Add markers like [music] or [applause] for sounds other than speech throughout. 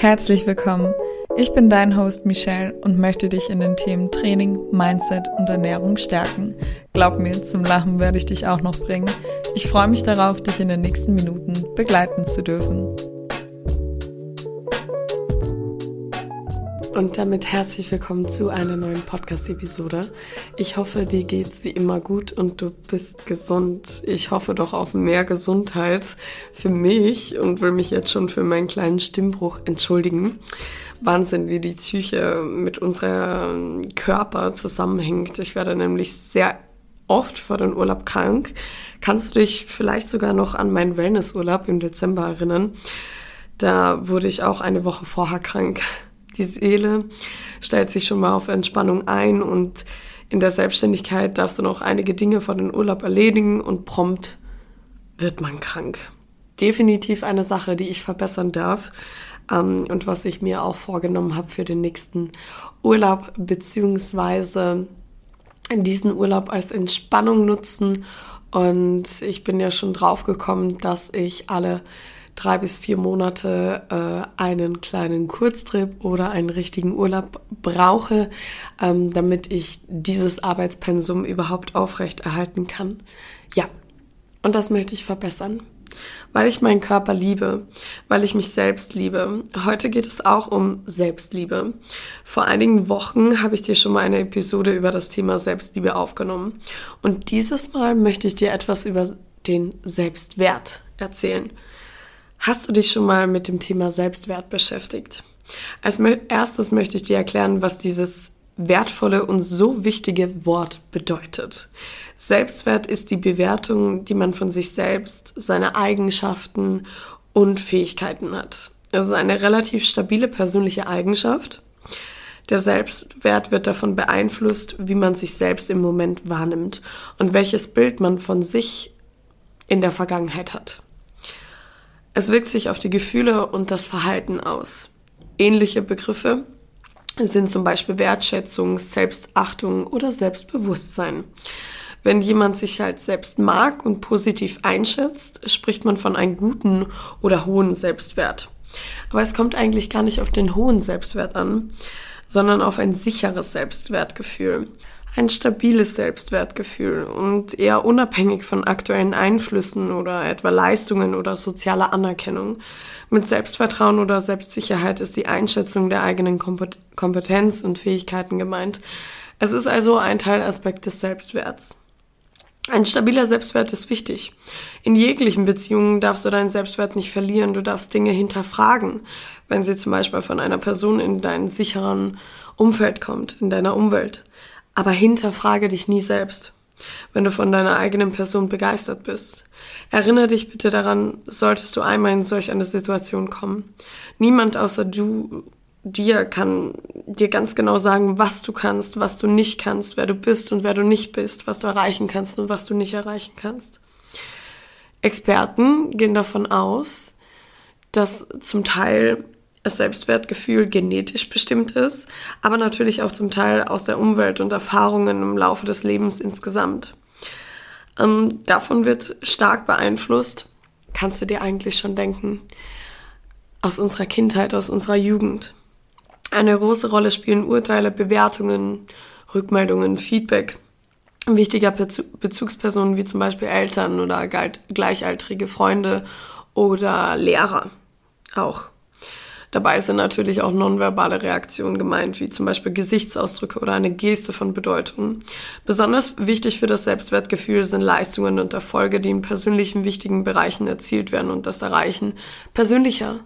Herzlich willkommen. Ich bin dein Host Michelle und möchte dich in den Themen Training, Mindset und Ernährung stärken. Glaub mir, zum Lachen werde ich dich auch noch bringen. Ich freue mich darauf, dich in den nächsten Minuten begleiten zu dürfen. Und damit herzlich willkommen zu einer neuen Podcast-Episode. Ich hoffe, dir geht's wie immer gut und du bist gesund. Ich hoffe doch auf mehr Gesundheit für mich und will mich jetzt schon für meinen kleinen Stimmbruch entschuldigen. Wahnsinn, wie die Psyche mit unserem Körper zusammenhängt. Ich werde nämlich sehr oft vor den Urlaub krank. Kannst du dich vielleicht sogar noch an meinen Wellnessurlaub im Dezember erinnern? Da wurde ich auch eine Woche vorher krank. Die Seele stellt sich schon mal auf Entspannung ein und in der Selbstständigkeit darfst du noch einige Dinge vor den Urlaub erledigen und prompt wird man krank. Definitiv eine Sache, die ich verbessern darf ähm, und was ich mir auch vorgenommen habe für den nächsten Urlaub, beziehungsweise diesen Urlaub als Entspannung nutzen. Und ich bin ja schon drauf gekommen, dass ich alle drei bis vier Monate äh, einen kleinen Kurztrip oder einen richtigen Urlaub brauche, ähm, damit ich dieses Arbeitspensum überhaupt aufrechterhalten kann. Ja, und das möchte ich verbessern. Weil ich meinen Körper liebe, weil ich mich selbst liebe. Heute geht es auch um Selbstliebe. Vor einigen Wochen habe ich dir schon mal eine Episode über das Thema Selbstliebe aufgenommen. Und dieses Mal möchte ich dir etwas über den Selbstwert erzählen. Hast du dich schon mal mit dem Thema Selbstwert beschäftigt? Als erstes möchte ich dir erklären, was dieses wertvolle und so wichtige Wort bedeutet. Selbstwert ist die Bewertung, die man von sich selbst, seine Eigenschaften und Fähigkeiten hat. Es ist eine relativ stabile persönliche Eigenschaft. Der Selbstwert wird davon beeinflusst, wie man sich selbst im Moment wahrnimmt und welches Bild man von sich in der Vergangenheit hat. Es wirkt sich auf die Gefühle und das Verhalten aus. Ähnliche Begriffe sind zum Beispiel Wertschätzung, Selbstachtung oder Selbstbewusstsein. Wenn jemand sich halt selbst mag und positiv einschätzt, spricht man von einem guten oder hohen Selbstwert. Aber es kommt eigentlich gar nicht auf den hohen Selbstwert an, sondern auf ein sicheres Selbstwertgefühl ein stabiles Selbstwertgefühl und eher unabhängig von aktuellen Einflüssen oder etwa Leistungen oder sozialer Anerkennung. Mit Selbstvertrauen oder Selbstsicherheit ist die Einschätzung der eigenen Kompetenz und Fähigkeiten gemeint. Es ist also ein Teilaspekt des Selbstwerts. Ein stabiler Selbstwert ist wichtig. In jeglichen Beziehungen darfst du deinen Selbstwert nicht verlieren. Du darfst Dinge hinterfragen, wenn sie zum Beispiel von einer Person in dein sicheren Umfeld kommt, in deiner Umwelt. Aber hinterfrage dich nie selbst, wenn du von deiner eigenen Person begeistert bist. Erinnere dich bitte daran, solltest du einmal in solch eine Situation kommen. Niemand außer du dir kann dir ganz genau sagen, was du kannst, was du nicht kannst, wer du bist und wer du nicht bist, was du erreichen kannst und was du nicht erreichen kannst. Experten gehen davon aus, dass zum Teil das Selbstwertgefühl genetisch bestimmt ist, aber natürlich auch zum Teil aus der Umwelt und Erfahrungen im Laufe des Lebens insgesamt. Ähm, davon wird stark beeinflusst, kannst du dir eigentlich schon denken, aus unserer Kindheit, aus unserer Jugend. Eine große Rolle spielen Urteile, Bewertungen, Rückmeldungen, Feedback wichtiger Bezugspersonen wie zum Beispiel Eltern oder gleichaltrige Freunde oder Lehrer auch. Dabei sind natürlich auch nonverbale Reaktionen gemeint, wie zum Beispiel Gesichtsausdrücke oder eine Geste von Bedeutung. Besonders wichtig für das Selbstwertgefühl sind Leistungen und Erfolge, die in persönlichen wichtigen Bereichen erzielt werden und das Erreichen persönlicher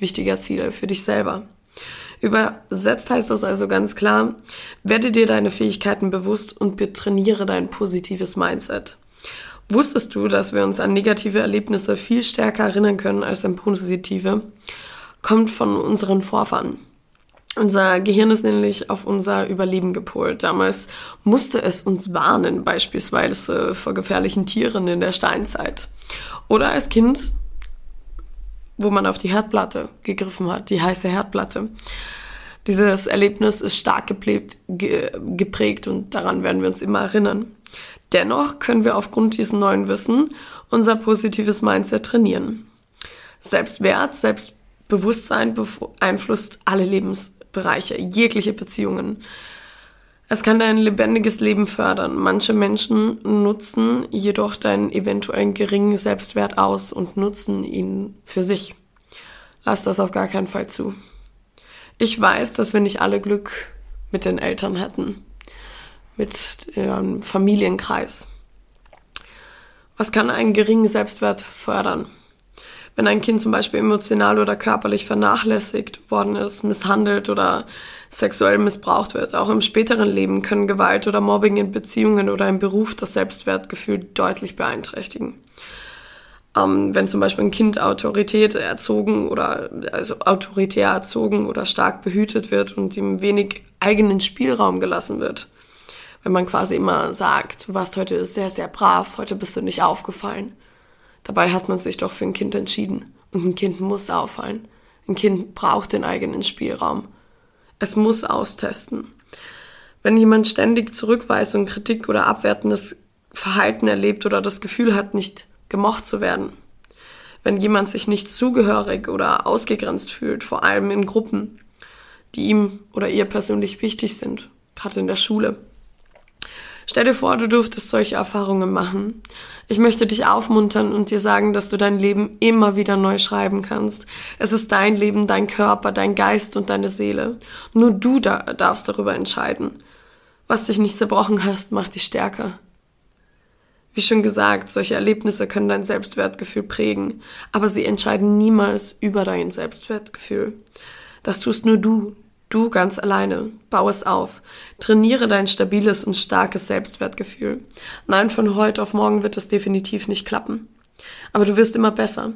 wichtiger Ziele für dich selber. Übersetzt heißt das also ganz klar, werde dir deine Fähigkeiten bewusst und trainiere dein positives Mindset. Wusstest du, dass wir uns an negative Erlebnisse viel stärker erinnern können als an positive? Kommt von unseren Vorfahren. Unser Gehirn ist nämlich auf unser Überleben gepolt. Damals musste es uns warnen, beispielsweise vor gefährlichen Tieren in der Steinzeit. Oder als Kind, wo man auf die Herdplatte gegriffen hat, die heiße Herdplatte. Dieses Erlebnis ist stark geprägt, geprägt und daran werden wir uns immer erinnern. Dennoch können wir aufgrund diesem neuen Wissen unser positives Mindset trainieren. Selbstwert, Selbst Bewusstsein beeinflusst alle Lebensbereiche, jegliche Beziehungen. Es kann dein lebendiges Leben fördern. Manche Menschen nutzen jedoch deinen eventuellen geringen Selbstwert aus und nutzen ihn für sich. Lass das auf gar keinen Fall zu. Ich weiß, dass wir nicht alle Glück mit den Eltern hätten, mit einem Familienkreis. Was kann einen geringen Selbstwert fördern? Wenn ein Kind zum Beispiel emotional oder körperlich vernachlässigt worden ist, misshandelt oder sexuell missbraucht wird. Auch im späteren Leben können Gewalt oder Mobbing in Beziehungen oder im Beruf das Selbstwertgefühl deutlich beeinträchtigen. Ähm, wenn zum Beispiel ein Kind Autorität erzogen oder also autoritär erzogen oder stark behütet wird und ihm wenig eigenen Spielraum gelassen wird. Wenn man quasi immer sagt, du warst heute sehr, sehr brav, heute bist du nicht aufgefallen Dabei hat man sich doch für ein Kind entschieden. Und ein Kind muss auffallen. Ein Kind braucht den eigenen Spielraum. Es muss austesten. Wenn jemand ständig Zurückweisung, Kritik oder abwertendes Verhalten erlebt oder das Gefühl hat, nicht gemocht zu werden. Wenn jemand sich nicht zugehörig oder ausgegrenzt fühlt, vor allem in Gruppen, die ihm oder ihr persönlich wichtig sind, gerade in der Schule. Stell dir vor, du dürftest solche Erfahrungen machen. Ich möchte dich aufmuntern und dir sagen, dass du dein Leben immer wieder neu schreiben kannst. Es ist dein Leben, dein Körper, dein Geist und deine Seele. Nur du da darfst darüber entscheiden. Was dich nicht zerbrochen hat, macht dich stärker. Wie schon gesagt, solche Erlebnisse können dein Selbstwertgefühl prägen, aber sie entscheiden niemals über dein Selbstwertgefühl. Das tust nur du, Du ganz alleine. Bau es auf. Trainiere dein stabiles und starkes Selbstwertgefühl. Nein, von heute auf morgen wird es definitiv nicht klappen. Aber du wirst immer besser.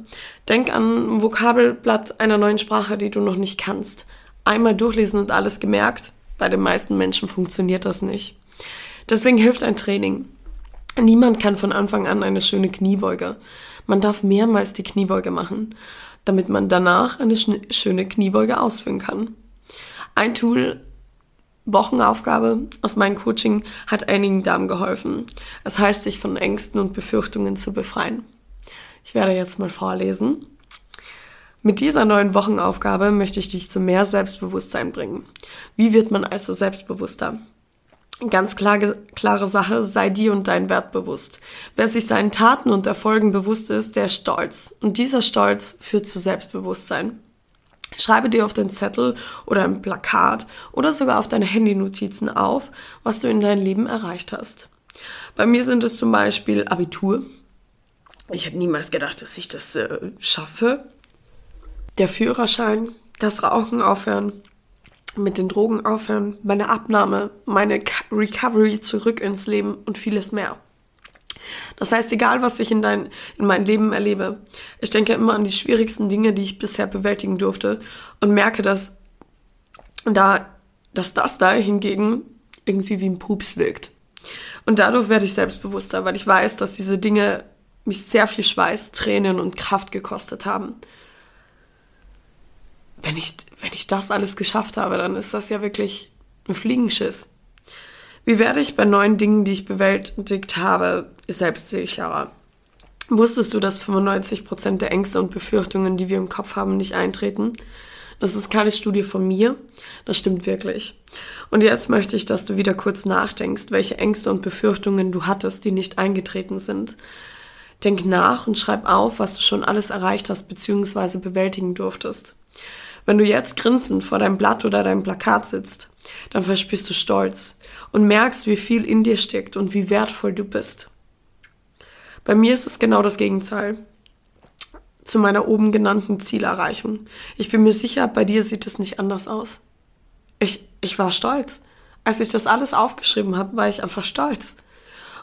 Denk an ein Vokabelblatt einer neuen Sprache, die du noch nicht kannst. Einmal durchlesen und alles gemerkt. Bei den meisten Menschen funktioniert das nicht. Deswegen hilft ein Training. Niemand kann von Anfang an eine schöne Kniebeuge. Man darf mehrmals die Kniebeuge machen, damit man danach eine schöne Kniebeuge ausführen kann. Ein Tool, Wochenaufgabe aus meinem Coaching, hat einigen Damen geholfen. Es heißt, sich von Ängsten und Befürchtungen zu befreien. Ich werde jetzt mal vorlesen. Mit dieser neuen Wochenaufgabe möchte ich dich zu mehr Selbstbewusstsein bringen. Wie wird man also selbstbewusster? Ganz klare, klare Sache, sei dir und dein Wert bewusst. Wer sich seinen Taten und Erfolgen bewusst ist, der ist stolz. Und dieser Stolz führt zu Selbstbewusstsein. Schreibe dir auf den Zettel oder ein Plakat oder sogar auf deine Handynotizen auf, was du in deinem Leben erreicht hast. Bei mir sind es zum Beispiel Abitur. Ich hätte niemals gedacht, dass ich das äh, schaffe. Der Führerschein, das Rauchen aufhören, mit den Drogen aufhören, meine Abnahme, meine Recovery zurück ins Leben und vieles mehr. Das heißt, egal was ich in, dein, in meinem Leben erlebe, ich denke immer an die schwierigsten Dinge, die ich bisher bewältigen durfte und merke, dass, da, dass das da hingegen irgendwie wie ein Pups wirkt. Und dadurch werde ich selbstbewusster, weil ich weiß, dass diese Dinge mich sehr viel Schweiß, Tränen und Kraft gekostet haben. Wenn ich, wenn ich das alles geschafft habe, dann ist das ja wirklich ein Fliegenschiss. Wie werde ich bei neuen Dingen, die ich bewältigt habe, selbstsicherer? Wusstest du, dass 95% der Ängste und Befürchtungen, die wir im Kopf haben, nicht eintreten? Das ist keine Studie von mir, das stimmt wirklich. Und jetzt möchte ich, dass du wieder kurz nachdenkst, welche Ängste und Befürchtungen du hattest, die nicht eingetreten sind. Denk nach und schreib auf, was du schon alles erreicht hast bzw. bewältigen durftest. Wenn du jetzt grinsend vor deinem Blatt oder deinem Plakat sitzt, dann verspürst du Stolz und merkst, wie viel in dir steckt und wie wertvoll du bist. Bei mir ist es genau das Gegenteil zu meiner oben genannten Zielerreichung. Ich bin mir sicher, bei dir sieht es nicht anders aus. Ich, ich war stolz. Als ich das alles aufgeschrieben habe, war ich einfach stolz.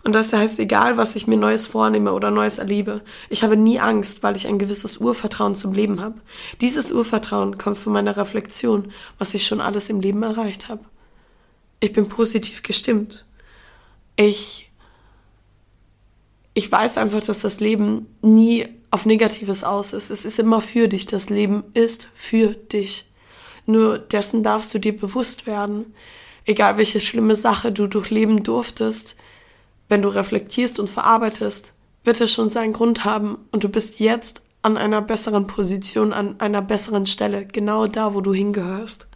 Und das heißt, egal, was ich mir Neues vornehme oder Neues erlebe, ich habe nie Angst, weil ich ein gewisses Urvertrauen zum Leben habe. Dieses Urvertrauen kommt von meiner Reflexion, was ich schon alles im Leben erreicht habe. Ich bin positiv gestimmt. Ich, ich weiß einfach, dass das Leben nie auf Negatives aus ist. Es ist immer für dich. Das Leben ist für dich. Nur dessen darfst du dir bewusst werden. Egal welche schlimme Sache du durchleben durftest, wenn du reflektierst und verarbeitest, wird es schon seinen Grund haben und du bist jetzt an einer besseren Position, an einer besseren Stelle, genau da, wo du hingehörst.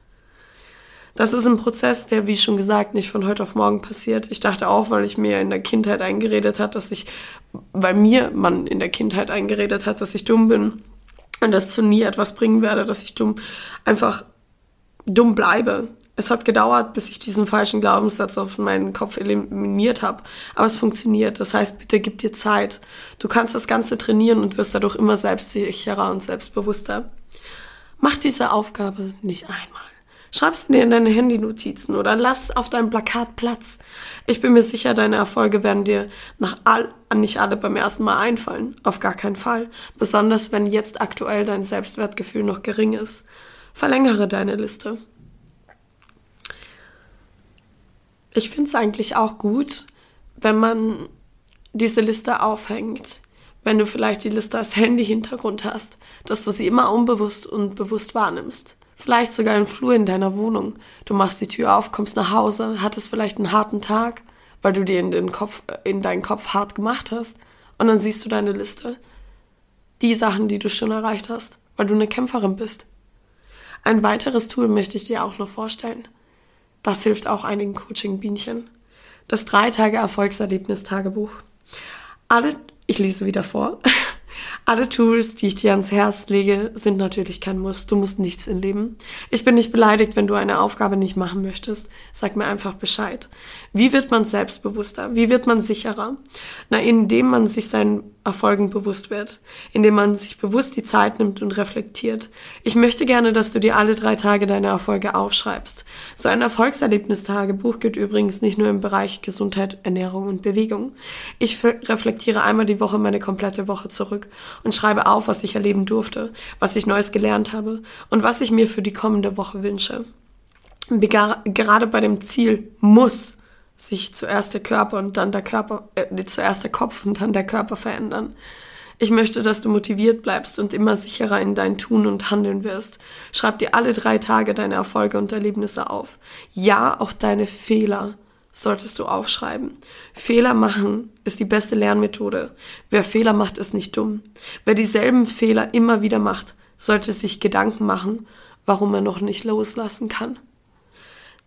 Das ist ein Prozess, der, wie schon gesagt, nicht von heute auf morgen passiert. Ich dachte auch, weil ich mir in der Kindheit eingeredet hat, dass ich, weil mir man in der Kindheit eingeredet hat, dass ich dumm bin und das zu nie etwas bringen werde, dass ich dumm, einfach dumm bleibe. Es hat gedauert, bis ich diesen falschen Glaubenssatz auf meinen Kopf eliminiert habe. Aber es funktioniert. Das heißt, bitte gib dir Zeit. Du kannst das Ganze trainieren und wirst dadurch immer selbstsicherer und selbstbewusster. Mach diese Aufgabe nicht einmal. Schreib's dir in deine Handynotizen oder lass auf deinem Plakat Platz. Ich bin mir sicher, deine Erfolge werden dir nach all, nicht alle beim ersten Mal einfallen. Auf gar keinen Fall. Besonders wenn jetzt aktuell dein Selbstwertgefühl noch gering ist. Verlängere deine Liste. Ich finde es eigentlich auch gut, wenn man diese Liste aufhängt. Wenn du vielleicht die Liste als Handy-Hintergrund hast, dass du sie immer unbewusst und bewusst wahrnimmst. Vielleicht sogar im Flur in deiner Wohnung. Du machst die Tür auf, kommst nach Hause, hattest vielleicht einen harten Tag, weil du dir in den Kopf, in deinen Kopf hart gemacht hast. Und dann siehst du deine Liste. Die Sachen, die du schon erreicht hast, weil du eine Kämpferin bist. Ein weiteres Tool möchte ich dir auch noch vorstellen. Das hilft auch einigen Coaching-Bienchen. Das drei Tage Erfolgserlebnis-Tagebuch. Alle, ich lese wieder vor. [laughs] Alle Tools, die ich dir ans Herz lege, sind natürlich kein Muss. Du musst nichts im Leben. Ich bin nicht beleidigt, wenn du eine Aufgabe nicht machen möchtest. Sag mir einfach Bescheid. Wie wird man selbstbewusster? Wie wird man sicherer? Na, indem man sich seinen Erfolgen bewusst wird, indem man sich bewusst die Zeit nimmt und reflektiert. Ich möchte gerne, dass du dir alle drei Tage deine Erfolge aufschreibst. So ein Erfolgserlebnistagebuch gilt übrigens nicht nur im Bereich Gesundheit, Ernährung und Bewegung. Ich reflektiere einmal die Woche meine komplette Woche zurück und schreibe auf, was ich erleben durfte, was ich Neues gelernt habe und was ich mir für die kommende Woche wünsche. Gerade bei dem Ziel muss sich zuerst der Körper und dann der Körper, äh, zuerst der Kopf und dann der Körper verändern. Ich möchte, dass du motiviert bleibst und immer sicherer in dein Tun und Handeln wirst. Schreib dir alle drei Tage deine Erfolge und Erlebnisse auf. Ja, auch deine Fehler solltest du aufschreiben. Fehler machen ist die beste Lernmethode. Wer Fehler macht, ist nicht dumm. Wer dieselben Fehler immer wieder macht, sollte sich Gedanken machen, warum er noch nicht loslassen kann.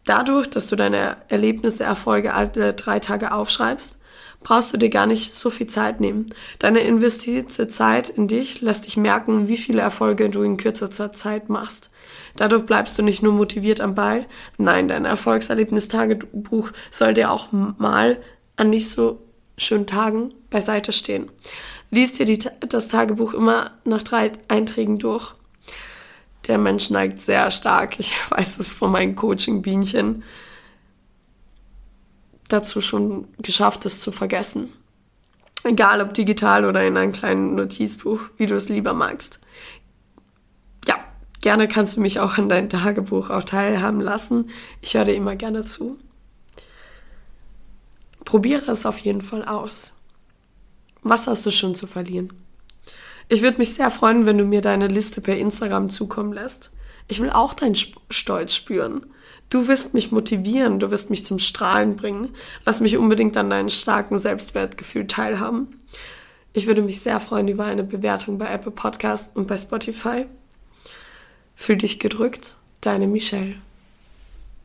Dadurch, dass du deine Erlebnisse, Erfolge alle drei Tage aufschreibst, brauchst du dir gar nicht so viel Zeit nehmen. Deine investierte Zeit in dich lässt dich merken, wie viele Erfolge du in kürzester Zeit machst. Dadurch bleibst du nicht nur motiviert am Ball, nein, dein Erfolgserlebnistagebuch soll dir auch mal an nicht so schönen Tagen beiseite stehen. Lies dir die, das Tagebuch immer nach drei Einträgen durch der Mensch neigt sehr stark, [laughs] ich weiß es von meinen Coaching-Bienchen, dazu schon geschafft, es zu vergessen. Egal ob digital oder in einem kleinen Notizbuch, wie du es lieber magst. Ja, gerne kannst du mich auch in dein Tagebuch auch teilhaben lassen. Ich höre dir immer gerne zu. Probiere es auf jeden Fall aus. Was hast du schon zu verlieren? Ich würde mich sehr freuen, wenn du mir deine Liste per Instagram zukommen lässt. Ich will auch deinen Stolz spüren. Du wirst mich motivieren, du wirst mich zum Strahlen bringen. Lass mich unbedingt an deinem starken Selbstwertgefühl teilhaben. Ich würde mich sehr freuen über eine Bewertung bei Apple Podcast und bei Spotify. Fühl dich gedrückt, deine Michelle.